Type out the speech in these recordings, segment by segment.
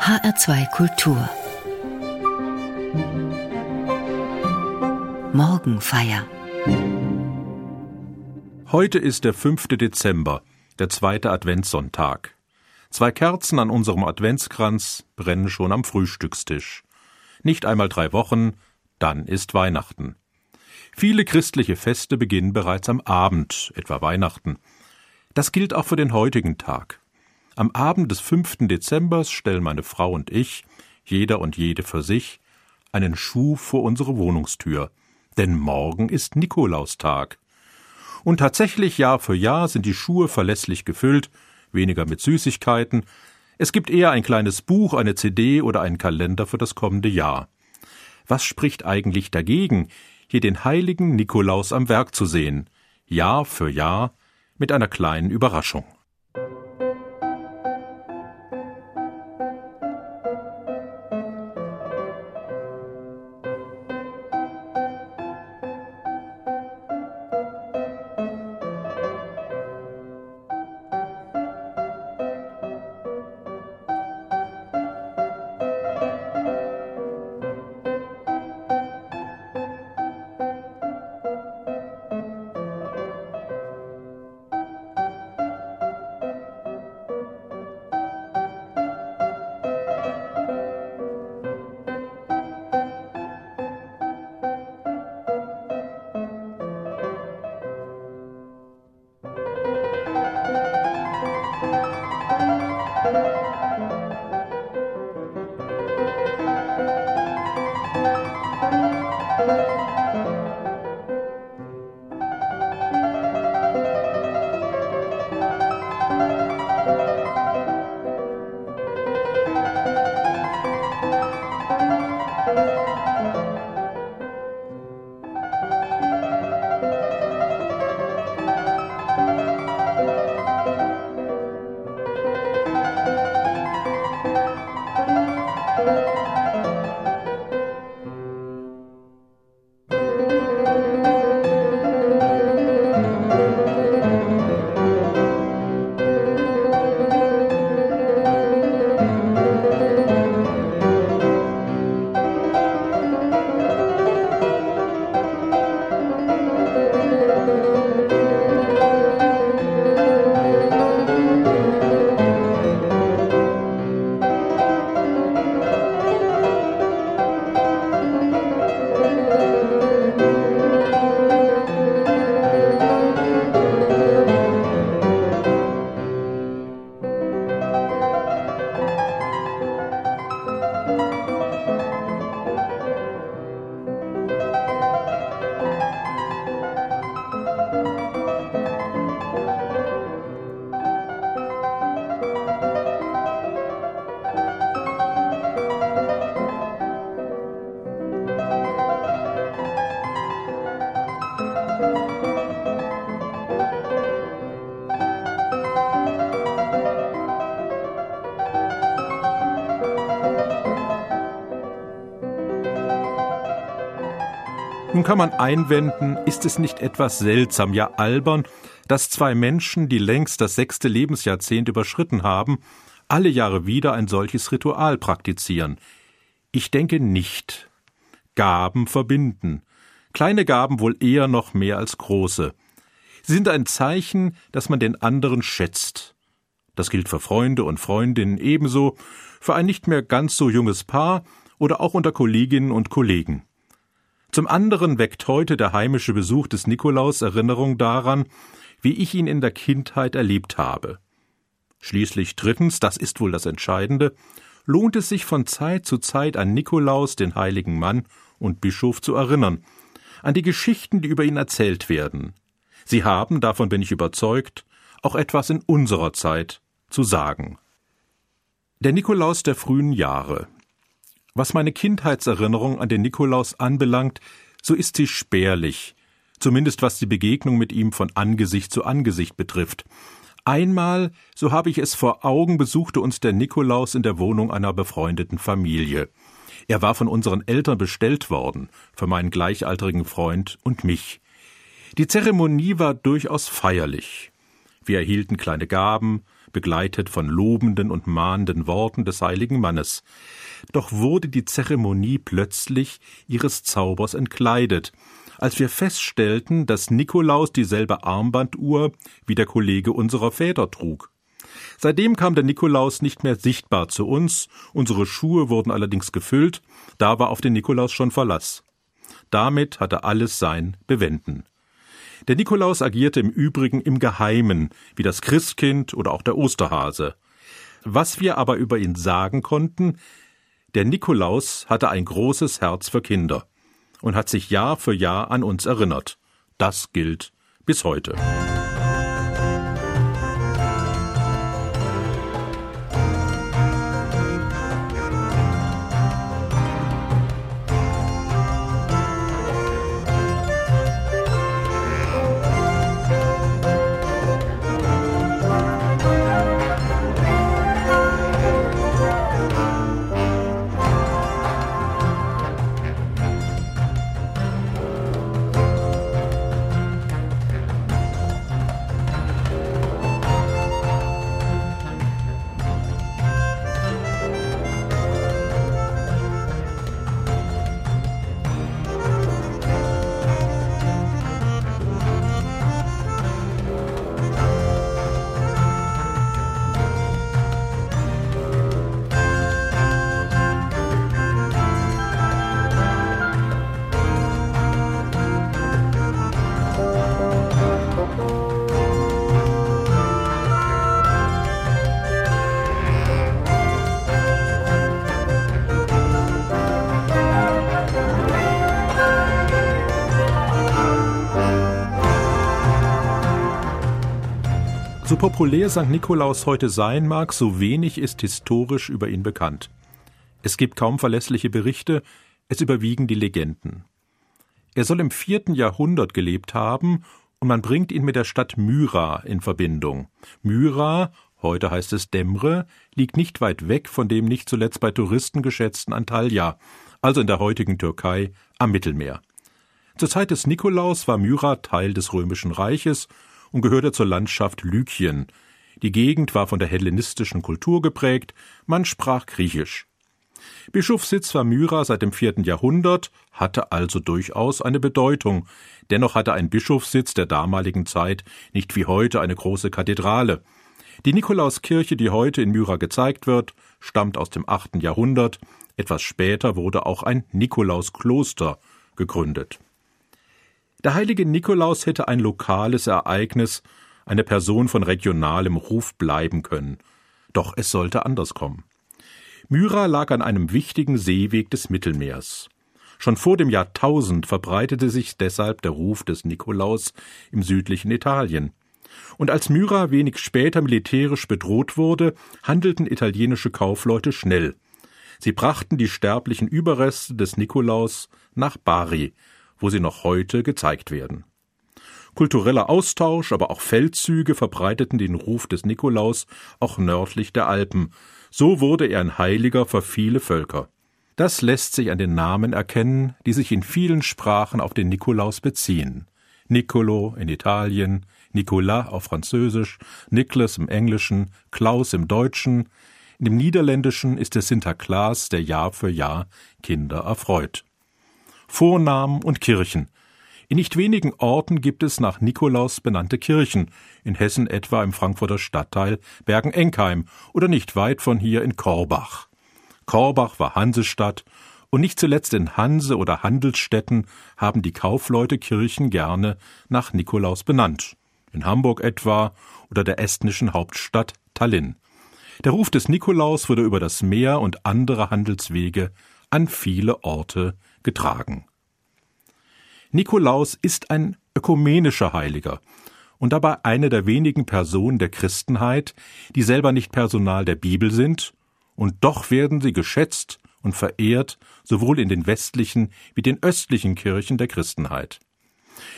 HR2 Kultur Morgenfeier Heute ist der 5. Dezember, der zweite Adventssonntag. Zwei Kerzen an unserem Adventskranz brennen schon am Frühstückstisch. Nicht einmal drei Wochen, dann ist Weihnachten. Viele christliche Feste beginnen bereits am Abend, etwa Weihnachten. Das gilt auch für den heutigen Tag. Am Abend des 5. Dezembers stellen meine Frau und ich, jeder und jede für sich, einen Schuh vor unsere Wohnungstür. Denn morgen ist Nikolaustag. Und tatsächlich Jahr für Jahr sind die Schuhe verlässlich gefüllt, weniger mit Süßigkeiten. Es gibt eher ein kleines Buch, eine CD oder einen Kalender für das kommende Jahr. Was spricht eigentlich dagegen, hier den heiligen Nikolaus am Werk zu sehen, Jahr für Jahr mit einer kleinen Überraschung? Nun kann man einwenden, ist es nicht etwas seltsam, ja albern, dass zwei Menschen, die längst das sechste Lebensjahrzehnt überschritten haben, alle Jahre wieder ein solches Ritual praktizieren? Ich denke nicht. Gaben verbinden. Kleine Gaben wohl eher noch mehr als große. Sie sind ein Zeichen, dass man den anderen schätzt. Das gilt für Freunde und Freundinnen ebenso, für ein nicht mehr ganz so junges Paar oder auch unter Kolleginnen und Kollegen. Zum anderen weckt heute der heimische Besuch des Nikolaus Erinnerung daran, wie ich ihn in der Kindheit erlebt habe. Schließlich drittens, das ist wohl das Entscheidende, lohnt es sich von Zeit zu Zeit an Nikolaus, den heiligen Mann und Bischof zu erinnern, an die Geschichten, die über ihn erzählt werden. Sie haben, davon bin ich überzeugt, auch etwas in unserer Zeit zu sagen. Der Nikolaus der frühen Jahre, was meine Kindheitserinnerung an den Nikolaus anbelangt, so ist sie spärlich, zumindest was die Begegnung mit ihm von Angesicht zu Angesicht betrifft. Einmal, so habe ich es vor Augen, besuchte uns der Nikolaus in der Wohnung einer befreundeten Familie. Er war von unseren Eltern bestellt worden, für meinen gleichaltrigen Freund und mich. Die Zeremonie war durchaus feierlich. Wir erhielten kleine Gaben, begleitet von lobenden und mahnenden Worten des heiligen Mannes. Doch wurde die Zeremonie plötzlich ihres Zaubers entkleidet, als wir feststellten, dass Nikolaus dieselbe Armbanduhr wie der Kollege unserer Väter trug. Seitdem kam der Nikolaus nicht mehr sichtbar zu uns, unsere Schuhe wurden allerdings gefüllt, da war auf den Nikolaus schon Verlass. Damit hatte alles sein Bewenden. Der Nikolaus agierte im Übrigen im Geheimen, wie das Christkind oder auch der Osterhase. Was wir aber über ihn sagen konnten, der Nikolaus hatte ein großes Herz für Kinder und hat sich Jahr für Jahr an uns erinnert. Das gilt bis heute. So populär St. Nikolaus heute sein mag, so wenig ist historisch über ihn bekannt. Es gibt kaum verlässliche Berichte, es überwiegen die Legenden. Er soll im vierten Jahrhundert gelebt haben und man bringt ihn mit der Stadt Myra in Verbindung. Myra, heute heißt es Demre, liegt nicht weit weg von dem nicht zuletzt bei Touristen geschätzten Antalya, also in der heutigen Türkei am Mittelmeer. Zur Zeit des Nikolaus war Myra Teil des Römischen Reiches und gehörte zur Landschaft Lykien. Die Gegend war von der hellenistischen Kultur geprägt, man sprach Griechisch. Bischofssitz war Myra seit dem vierten Jahrhundert, hatte also durchaus eine Bedeutung. Dennoch hatte ein Bischofssitz der damaligen Zeit nicht wie heute eine große Kathedrale. Die Nikolauskirche, die heute in Myra gezeigt wird, stammt aus dem achten Jahrhundert. Etwas später wurde auch ein Nikolauskloster gegründet. Der heilige Nikolaus hätte ein lokales Ereignis, eine Person von regionalem Ruf bleiben können. Doch es sollte anders kommen. Myra lag an einem wichtigen Seeweg des Mittelmeers. Schon vor dem Jahrtausend verbreitete sich deshalb der Ruf des Nikolaus im südlichen Italien. Und als Myra wenig später militärisch bedroht wurde, handelten italienische Kaufleute schnell. Sie brachten die sterblichen Überreste des Nikolaus nach Bari, wo sie noch heute gezeigt werden. Kultureller Austausch, aber auch Feldzüge verbreiteten den Ruf des Nikolaus auch nördlich der Alpen. So wurde er ein Heiliger für viele Völker. Das lässt sich an den Namen erkennen, die sich in vielen Sprachen auf den Nikolaus beziehen. Nicolo in Italien, Nicolas auf Französisch, Niklas im Englischen, Klaus im Deutschen. Dem Niederländischen ist es Sinterklaas, der Jahr für Jahr Kinder erfreut. Vornamen und Kirchen. In nicht wenigen Orten gibt es nach Nikolaus benannte Kirchen, in Hessen etwa im Frankfurter Stadtteil Bergen-Enkheim oder nicht weit von hier in Korbach. Korbach war Hansestadt und nicht zuletzt in Hanse- oder Handelsstädten haben die Kaufleute Kirchen gerne nach Nikolaus benannt. In Hamburg etwa oder der estnischen Hauptstadt Tallinn. Der Ruf des Nikolaus wurde über das Meer und andere Handelswege an viele Orte getragen. Nikolaus ist ein ökumenischer Heiliger und dabei eine der wenigen Personen der Christenheit, die selber nicht Personal der Bibel sind, und doch werden sie geschätzt und verehrt, sowohl in den westlichen wie den östlichen Kirchen der Christenheit.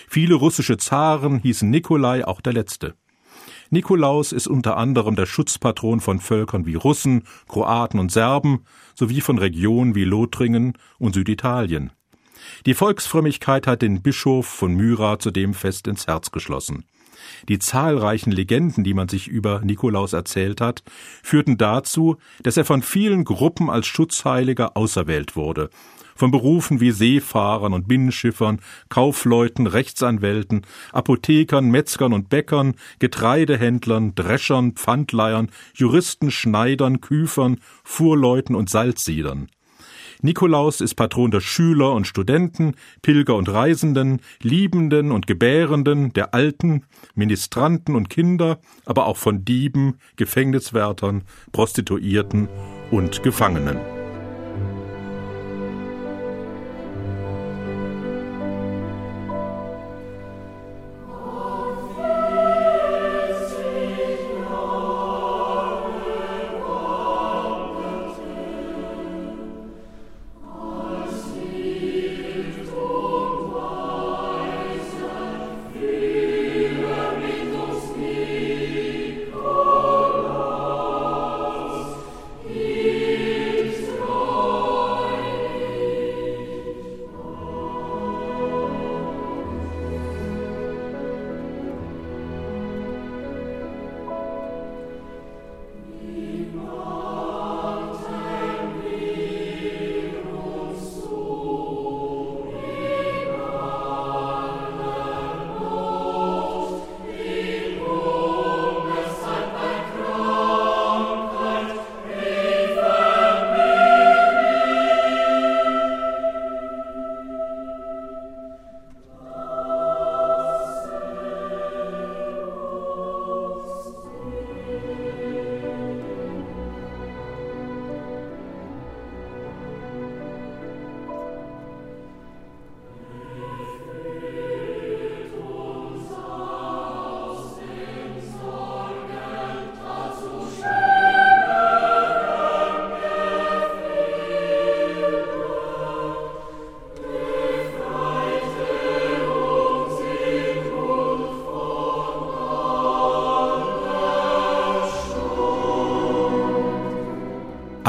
Viele russische Zaren hießen Nikolai auch der letzte. Nikolaus ist unter anderem der Schutzpatron von Völkern wie Russen, Kroaten und Serben sowie von Regionen wie Lothringen und Süditalien. Die Volksfrömmigkeit hat den Bischof von Myra zudem fest ins Herz geschlossen. Die zahlreichen Legenden, die man sich über Nikolaus erzählt hat, führten dazu, dass er von vielen Gruppen als Schutzheiliger auserwählt wurde. Von Berufen wie Seefahrern und Binnenschiffern, Kaufleuten, Rechtsanwälten, Apothekern, Metzgern und Bäckern, Getreidehändlern, Dreschern, Pfandleihern, Juristen, Schneidern, Küfern, Fuhrleuten und Salzsiedern. Nikolaus ist Patron der Schüler und Studenten, Pilger und Reisenden, Liebenden und Gebärenden, der Alten, Ministranten und Kinder, aber auch von Dieben, Gefängniswärtern, Prostituierten und Gefangenen.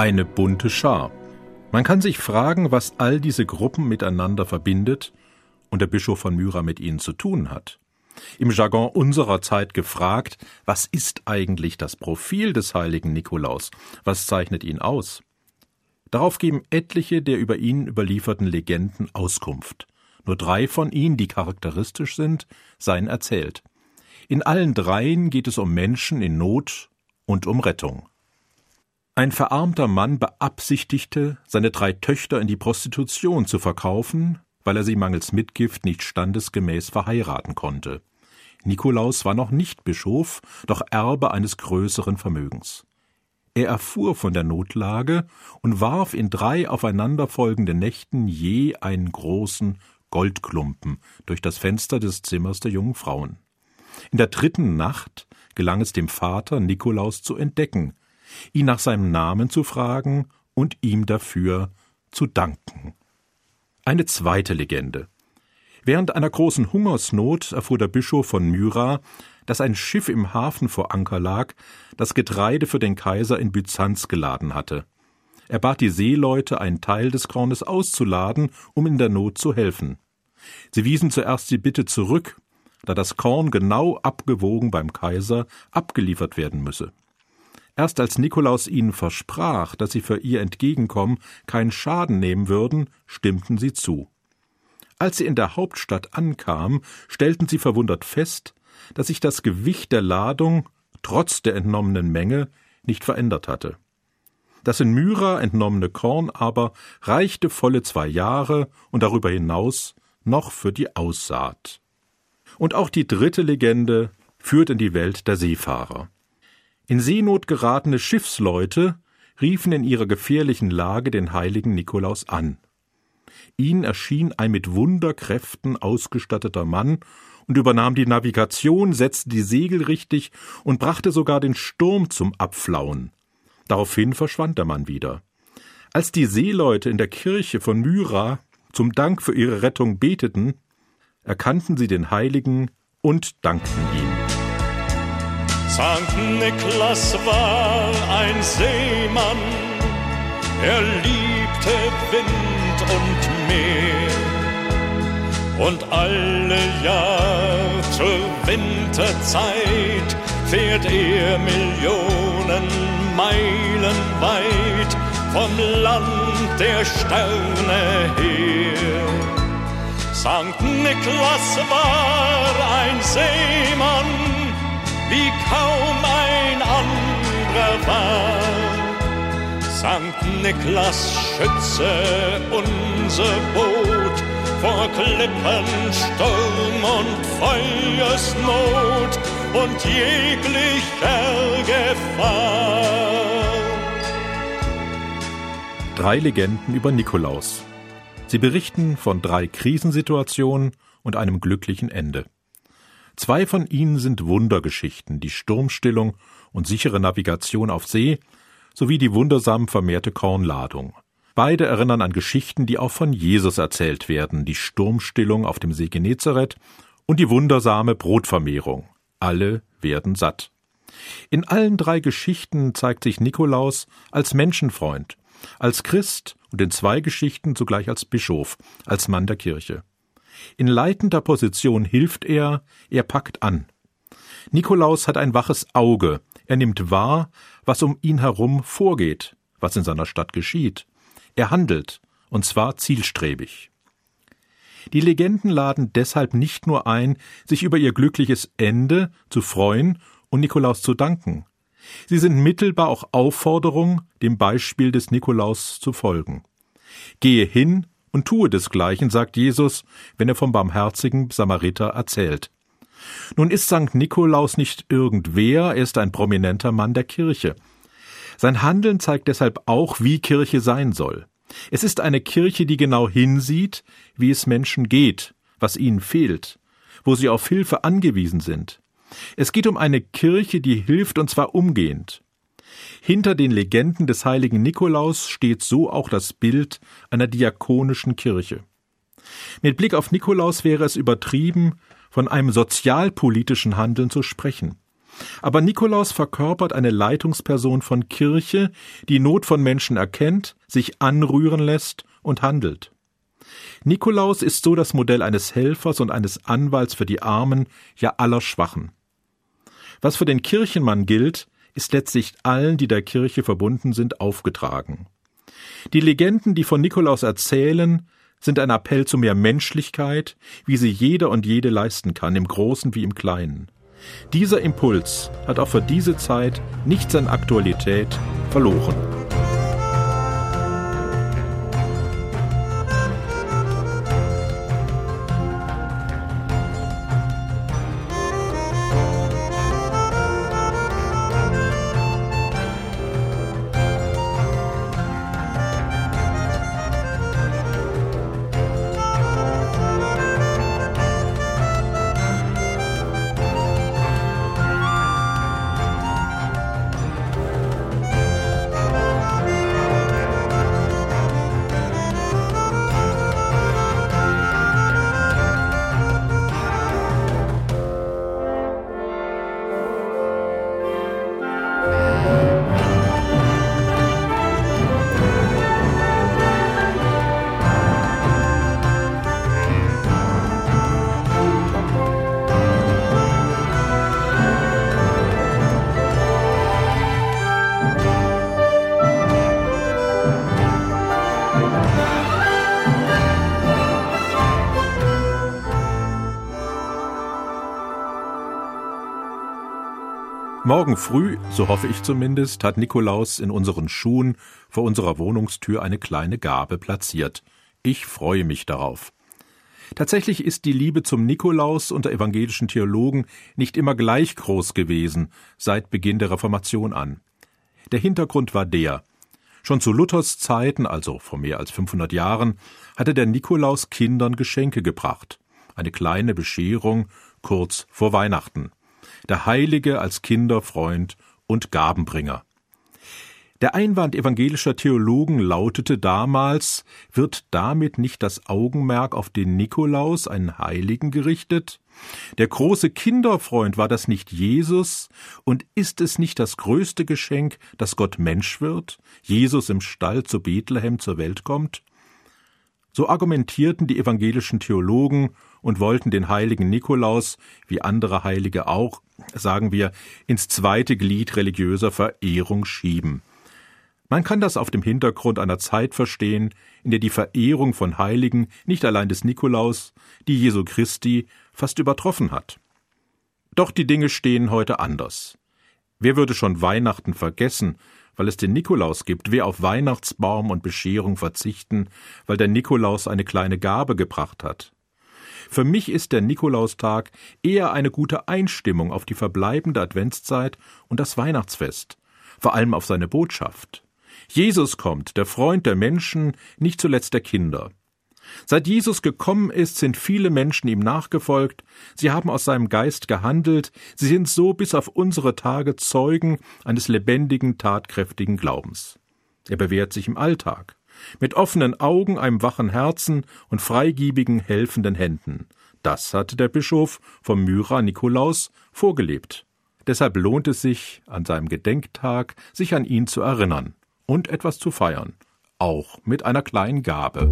Eine bunte Schar. Man kann sich fragen, was all diese Gruppen miteinander verbindet und der Bischof von Myra mit ihnen zu tun hat. Im Jargon unserer Zeit gefragt, was ist eigentlich das Profil des heiligen Nikolaus? Was zeichnet ihn aus? Darauf geben etliche der über ihn überlieferten Legenden Auskunft. Nur drei von ihnen, die charakteristisch sind, seien erzählt. In allen dreien geht es um Menschen in Not und um Rettung. Ein verarmter Mann beabsichtigte, seine drei Töchter in die Prostitution zu verkaufen, weil er sie mangels Mitgift nicht standesgemäß verheiraten konnte. Nikolaus war noch nicht Bischof, doch Erbe eines größeren Vermögens. Er erfuhr von der Notlage und warf in drei aufeinanderfolgenden Nächten je einen großen Goldklumpen durch das Fenster des Zimmers der jungen Frauen. In der dritten Nacht gelang es dem Vater, Nikolaus zu entdecken, ihn nach seinem Namen zu fragen und ihm dafür zu danken. Eine zweite Legende. Während einer großen Hungersnot erfuhr der Bischof von Myra, dass ein Schiff im Hafen vor Anker lag, das Getreide für den Kaiser in Byzanz geladen hatte. Er bat die Seeleute, einen Teil des Kornes auszuladen, um in der Not zu helfen. Sie wiesen zuerst die Bitte zurück, da das Korn genau abgewogen beim Kaiser abgeliefert werden müsse. Erst als Nikolaus ihnen versprach, dass sie für ihr Entgegenkommen keinen Schaden nehmen würden, stimmten sie zu. Als sie in der Hauptstadt ankamen, stellten sie verwundert fest, dass sich das Gewicht der Ladung trotz der entnommenen Menge nicht verändert hatte. Das in Myra entnommene Korn aber reichte volle zwei Jahre und darüber hinaus noch für die Aussaat. Und auch die dritte Legende führt in die Welt der Seefahrer. In Seenot geratene Schiffsleute riefen in ihrer gefährlichen Lage den heiligen Nikolaus an. Ihnen erschien ein mit Wunderkräften ausgestatteter Mann und übernahm die Navigation, setzte die Segel richtig und brachte sogar den Sturm zum Abflauen. Daraufhin verschwand der Mann wieder. Als die Seeleute in der Kirche von Myra zum Dank für ihre Rettung beteten, erkannten sie den Heiligen und dankten ihm. Sankt Niklas war ein Seemann, er liebte Wind und Meer. Und alle Jahr zur Winterzeit fährt er Millionen Meilen weit vom Land der Sterne her. Sankt Niklas war ein Seemann, wie kaum ein anderer war. Sankt Niklas schütze unser Boot vor Klippen, Sturm und Feuersnot und jeglicher Gefahr. Drei Legenden über Nikolaus. Sie berichten von drei Krisensituationen und einem glücklichen Ende. Zwei von ihnen sind Wundergeschichten, die Sturmstillung und sichere Navigation auf See sowie die wundersam vermehrte Kornladung. Beide erinnern an Geschichten, die auch von Jesus erzählt werden, die Sturmstillung auf dem See Genezareth und die wundersame Brotvermehrung. Alle werden satt. In allen drei Geschichten zeigt sich Nikolaus als Menschenfreund, als Christ und in zwei Geschichten zugleich als Bischof, als Mann der Kirche. In leitender Position hilft er, er packt an. Nikolaus hat ein waches Auge, er nimmt wahr, was um ihn herum vorgeht, was in seiner Stadt geschieht. Er handelt, und zwar zielstrebig. Die Legenden laden deshalb nicht nur ein, sich über ihr glückliches Ende zu freuen und Nikolaus zu danken. Sie sind mittelbar auch Aufforderung, dem Beispiel des Nikolaus zu folgen. Gehe hin und tue desgleichen, sagt Jesus, wenn er vom barmherzigen Samariter erzählt. Nun ist St. Nikolaus nicht irgendwer, er ist ein prominenter Mann der Kirche. Sein Handeln zeigt deshalb auch, wie Kirche sein soll. Es ist eine Kirche, die genau hinsieht, wie es Menschen geht, was ihnen fehlt, wo sie auf Hilfe angewiesen sind. Es geht um eine Kirche, die hilft und zwar umgehend. Hinter den Legenden des heiligen Nikolaus steht so auch das Bild einer diakonischen Kirche. Mit Blick auf Nikolaus wäre es übertrieben, von einem sozialpolitischen Handeln zu sprechen. Aber Nikolaus verkörpert eine Leitungsperson von Kirche, die Not von Menschen erkennt, sich anrühren lässt und handelt. Nikolaus ist so das Modell eines Helfers und eines Anwalts für die Armen, ja aller Schwachen. Was für den Kirchenmann gilt, ist letztlich allen, die der Kirche verbunden sind, aufgetragen. Die Legenden, die von Nikolaus erzählen, sind ein Appell zu mehr Menschlichkeit, wie sie jeder und jede leisten kann, im Großen wie im Kleinen. Dieser Impuls hat auch für diese Zeit nichts an Aktualität verloren. Morgen früh, so hoffe ich zumindest, hat Nikolaus in unseren Schuhen vor unserer Wohnungstür eine kleine Gabe platziert. Ich freue mich darauf. Tatsächlich ist die Liebe zum Nikolaus unter evangelischen Theologen nicht immer gleich groß gewesen, seit Beginn der Reformation an. Der Hintergrund war der. Schon zu Luthers Zeiten, also vor mehr als 500 Jahren, hatte der Nikolaus Kindern Geschenke gebracht. Eine kleine Bescherung kurz vor Weihnachten der Heilige als Kinderfreund und Gabenbringer. Der Einwand evangelischer Theologen lautete damals, wird damit nicht das Augenmerk auf den Nikolaus, einen Heiligen, gerichtet? Der große Kinderfreund war das nicht Jesus? Und ist es nicht das größte Geschenk, dass Gott Mensch wird, Jesus im Stall zu Bethlehem zur Welt kommt? So argumentierten die evangelischen Theologen und wollten den heiligen Nikolaus, wie andere Heilige auch, sagen wir, ins zweite Glied religiöser Verehrung schieben. Man kann das auf dem Hintergrund einer Zeit verstehen, in der die Verehrung von Heiligen nicht allein des Nikolaus, die Jesu Christi, fast übertroffen hat. Doch die Dinge stehen heute anders. Wer würde schon Weihnachten vergessen, weil es den Nikolaus gibt, wer auf Weihnachtsbaum und Bescherung verzichten, weil der Nikolaus eine kleine Gabe gebracht hat. Für mich ist der Nikolaustag eher eine gute Einstimmung auf die verbleibende Adventszeit und das Weihnachtsfest, vor allem auf seine Botschaft. Jesus kommt, der Freund der Menschen, nicht zuletzt der Kinder. Seit Jesus gekommen ist, sind viele Menschen ihm nachgefolgt, sie haben aus seinem Geist gehandelt, sie sind so bis auf unsere Tage Zeugen eines lebendigen, tatkräftigen Glaubens. Er bewährt sich im Alltag, mit offenen Augen, einem wachen Herzen und freigiebigen, helfenden Händen. Das hatte der Bischof vom Myra Nikolaus vorgelebt. Deshalb lohnt es sich, an seinem Gedenktag sich an ihn zu erinnern und etwas zu feiern, auch mit einer kleinen Gabe.